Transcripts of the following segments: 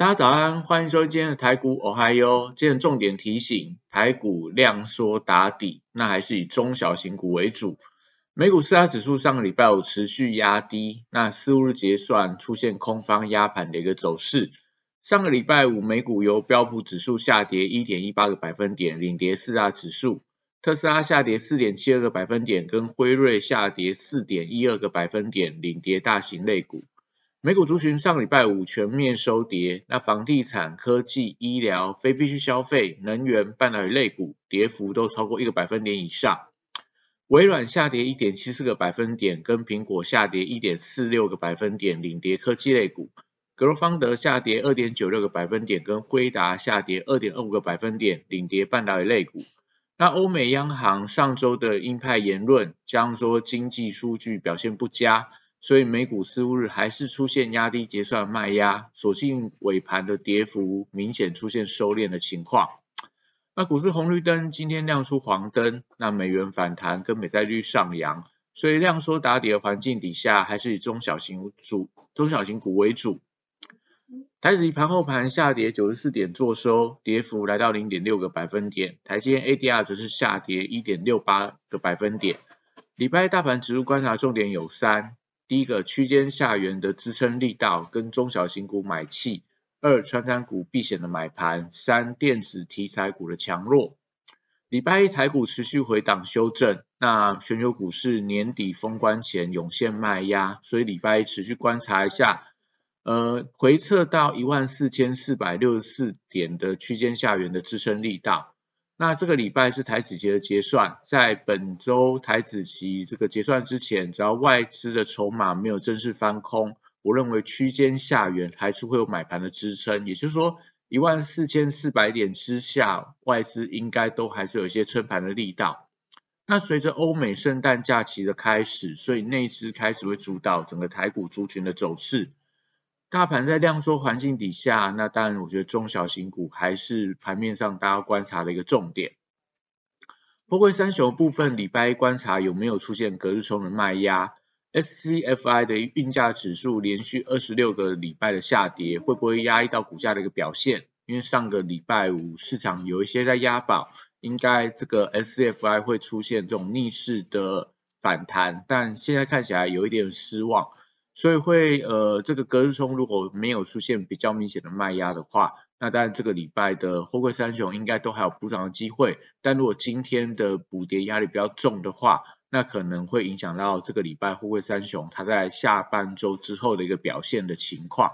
大家早安，欢迎收听今天的台股哦嗨哟。今天重点提醒，台股量缩打底，那还是以中小型股为主。美股四大指数上个礼拜五持续压低，那四五日结算出现空方压盘的一个走势。上个礼拜五美股由标普指数下跌一点一八个百分点领跌四大指数，特斯拉下跌四点七二个百分点，跟辉瑞下跌四点一二个百分点领跌大型类股。美股族群上礼拜五全面收跌，那房地产、科技、医疗、非必需消费、能源、半导体类股跌幅都超过一个百分点以上。微软下跌一点七四个百分点，跟苹果下跌一点四六个百分点领跌科技类股。格罗方德下跌二点九六个百分点，跟辉达下跌二点二五个百分点领跌半导体类股。那欧美央行上周的鹰派言论，将说经济数据表现不佳。所以美股四日还是出现压低结算卖压，所幸尾盘的跌幅明显出现收敛的情况。那股市红绿灯今天亮出黄灯，那美元反弹跟美债率上扬，所以量缩打底的环境底下，还是以中小型主中小型股为主。台指盘后盘下跌九十四点做收，跌幅来到零点六个百分点。台积电 ADR 则是下跌一点六八个百分点。礼拜大盘指数观察重点有三。第一个区间下缘的支撑力道跟中小型股买气，二穿山股避险的买盘，三电子题材股的强弱。礼拜一台股持续回档修正，那全球股市年底封关前涌现卖压，所以礼拜一持续观察一下，呃回测到一万四千四百六十四点的区间下缘的支撑力道。那这个礼拜是台子期的结算，在本周台子期这个结算之前，只要外资的筹码没有正式翻空，我认为区间下缘还是会有买盘的支撑，也就是说一万四千四百点之下，外资应该都还是有一些撑盘的力道。那随着欧美圣诞假期的开始，所以内资开始会主导整个台股族群的走势。大盘在量缩环境底下，那当然我觉得中小型股还是盘面上大家观察的一个重点。货柜三雄部分，礼拜一观察有没有出现隔日冲的卖压？SCFI 的运价指数连续二十六个礼拜的下跌，会不会压抑到股价的一个表现？因为上个礼拜五市场有一些在押宝，应该这个 SCFI 会出现这种逆势的反弹，但现在看起来有一点失望。所以会呃，这个隔日冲如果没有出现比较明显的卖压的话，那当然这个礼拜的货柜三雄应该都还有补涨的机会。但如果今天的补跌压力比较重的话，那可能会影响到这个礼拜货柜三雄它在下半周之后的一个表现的情况。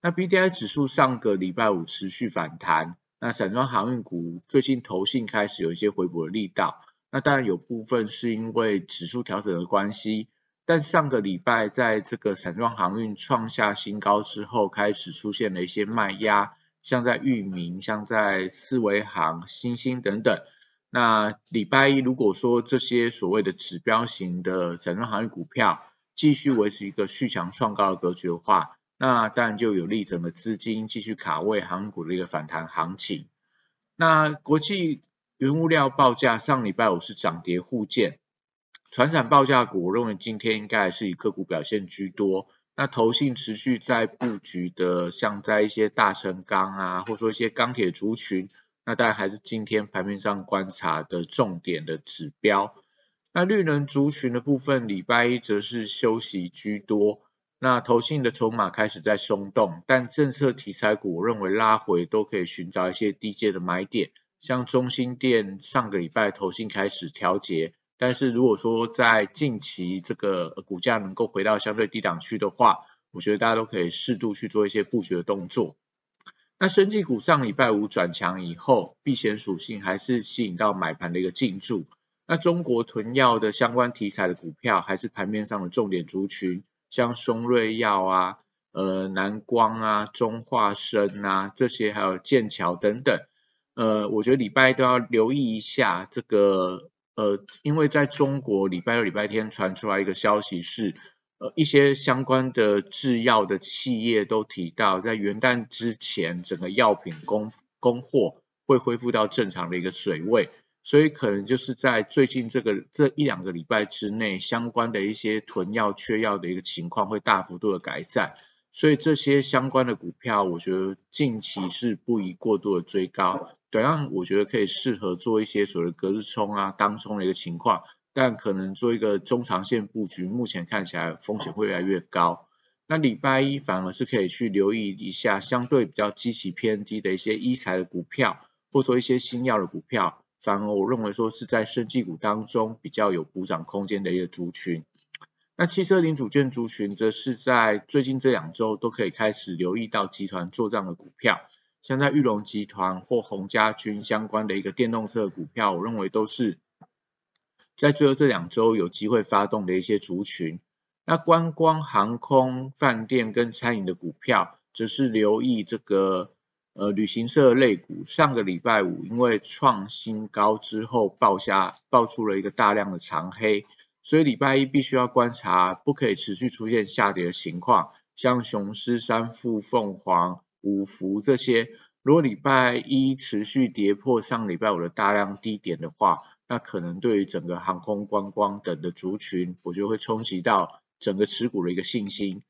那 B D I 指数上个礼拜五持续反弹，那散装航运股最近投信开始有一些回补的力道，那当然有部分是因为指数调整的关系。但上个礼拜，在这个散装航运创下新高之后，开始出现了一些卖压，像在裕民、像在四维航、新兴等等。那礼拜一，如果说这些所谓的指标型的散装航运股票继续维持一个续强创高的格局的话，那当然就有利整个资金继续卡位航运股的一个反弹行情。那国际原物料报价上礼拜五是涨跌互见。船产报价股，我认为今天应该还是以个股表现居多。那投信持续在布局的，像在一些大成钢啊，或者说一些钢铁族群，那当然还是今天盘面上观察的重点的指标。那绿能族群的部分，礼拜一则是休息居多。那投信的筹码开始在松动，但政策题材股，我认为拉回都可以寻找一些低阶的买点，像中心店上个礼拜投信开始调节。但是如果说在近期这个股价能够回到相对低档区的话，我觉得大家都可以适度去做一些布局的动作。那生技股上礼拜五转强以后，避险属性还是吸引到买盘的一个进驻。那中国囤药的相关题材的股票还是盘面上的重点族群，像松瑞药啊、呃南光啊、中化生啊这些，还有剑桥等等，呃，我觉得礼拜都要留意一下这个。呃，因为在中国礼拜六、礼拜天传出来一个消息是，呃，一些相关的制药的企业都提到，在元旦之前，整个药品供供货会恢复到正常的一个水位。所以可能就是在最近这个这一两个礼拜之内，相关的一些囤药缺药的一个情况会大幅度的改善，所以这些相关的股票，我觉得近期是不宜过度的追高，短样我觉得可以适合做一些所谓隔日冲啊、当冲的一个情况，但可能做一个中长线布局，目前看起来风险会越来越高。那礼拜一反而是可以去留意一下相对比较基期偏低的一些医材的股票，或者说一些新药的股票。反而我认为说是在生技股当中比较有补涨空间的一个族群，那汽车零组件族群则是在最近这两周都可以开始留意到集团做账的股票，像在玉龙集团或洪家军相关的一个电动车股票，我认为都是在最后这两周有机会发动的一些族群。那观光、航空、饭店跟餐饮的股票，则是留意这个。呃，旅行社类股上个礼拜五因为创新高之后爆下爆出了一个大量的长黑，所以礼拜一必须要观察，不可以持续出现下跌的情况。像雄狮、三富、凤凰、五福这些，如果礼拜一持续跌破上礼拜五的大量低点的话，那可能对于整个航空、观光等的族群，我觉得会冲击到整个持股的一个信心。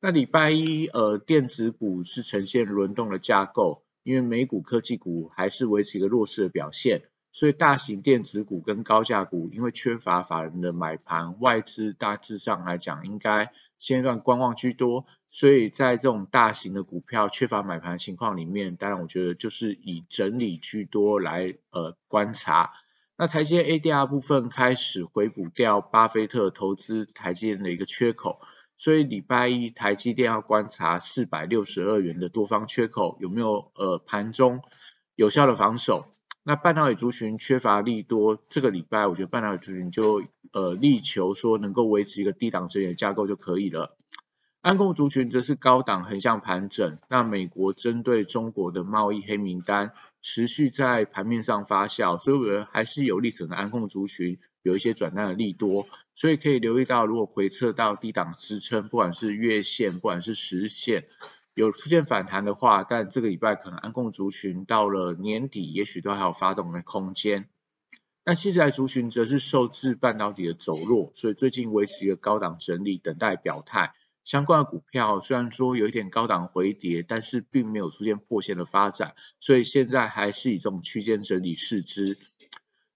那礼拜一，呃，电子股是呈现轮动的架构，因为美股科技股还是维持一个弱势的表现，所以大型电子股跟高价股，因为缺乏法人的买盘，外资大致上来讲应该现阶段观望居多，所以在这种大型的股票缺乏买盘情况里面，当然我觉得就是以整理居多来呃观察。那台积 ADR 部分开始回补掉巴菲特投资台积电的一个缺口。所以礼拜一台积电要观察四百六十二元的多方缺口有没有呃盘中有效的防守。那半导体族群缺乏利多，这个礼拜我觉得半导体族群就呃力求说能够维持一个低档整理架构就可以了。安控族群则是高档横向盘整。那美国针对中国的贸易黑名单持续在盘面上发酵，所以我觉得还是有利整的安控族群。有一些转单的利多，所以可以留意到，如果回撤到低档支撑，不管是月线，不管是实线，有出现反弹的话，但这个礼拜可能安控族群到了年底，也许都还有发动的空间。那现在族群则是受制半导体的走弱，所以最近维持一个高档整理，等待表态。相关的股票虽然说有一点高档回跌，但是并没有出现破线的发展，所以现在还是以这种区间整理视之。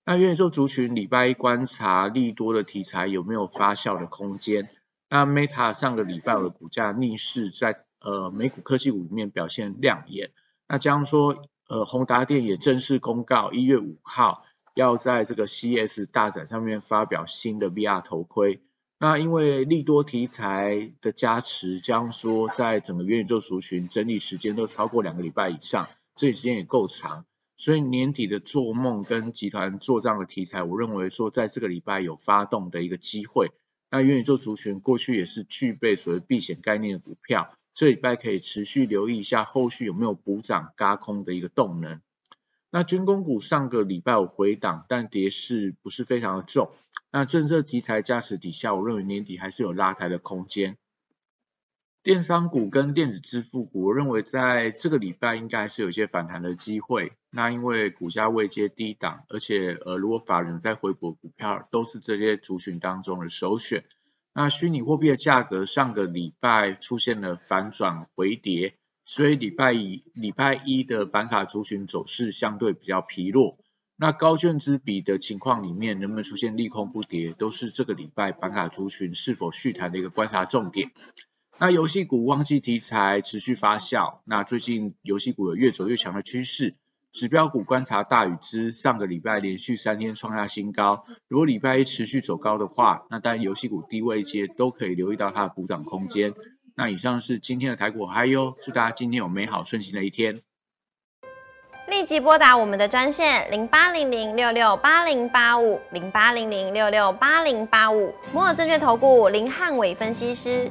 那元宇宙族群礼拜一观察利多的题材有没有发酵的空间？那 Meta 上个礼拜的股价逆势在呃美股科技股里面表现亮眼。那加上说呃宏达电也正式公告一月五号要在这个 CS 大展上面发表新的 VR 头盔。那因为利多题材的加持，将说在整个元宇宙族群整理时间都超过两个礼拜以上，这里时间也够长。所以年底的做梦跟集团做账的题材，我认为说在这个礼拜有发动的一个机会。那元宇宙族群过去也是具备所谓避险概念的股票，这礼拜可以持续留意一下后续有没有补涨嘎空的一个动能。那军工股上个礼拜有回档，但跌势不是非常的重。那政策题材加持底下，我认为年底还是有拉抬的空间。电商股跟电子支付股，我认为在这个礼拜应该是有一些反弹的机会。那因为股价未接低档，而且呃如果法人在回补股票，都是这些族群当中的首选。那虚拟货币的价格上个礼拜出现了反转回跌，所以礼拜一礼拜一的板卡族群走势相对比较疲弱。那高券资比的情况里面，能不能出现利空不跌，都是这个礼拜板卡族群是否续谈的一个观察重点。那游戏股旺季题材持续发酵，那最近游戏股有越走越强的趋势。指标股观察大禹之上个礼拜连续三天创下新高，如果礼拜一持续走高的话，那当然游戏股低位阶都可以留意到它的补涨空间。那以上是今天的台股嗨哟，祝大家今天有美好顺心的一天。立即拨打我们的专线零八零零六六八零八五零八零零六六八零八五摩尔证券投顾林汉伟分析师。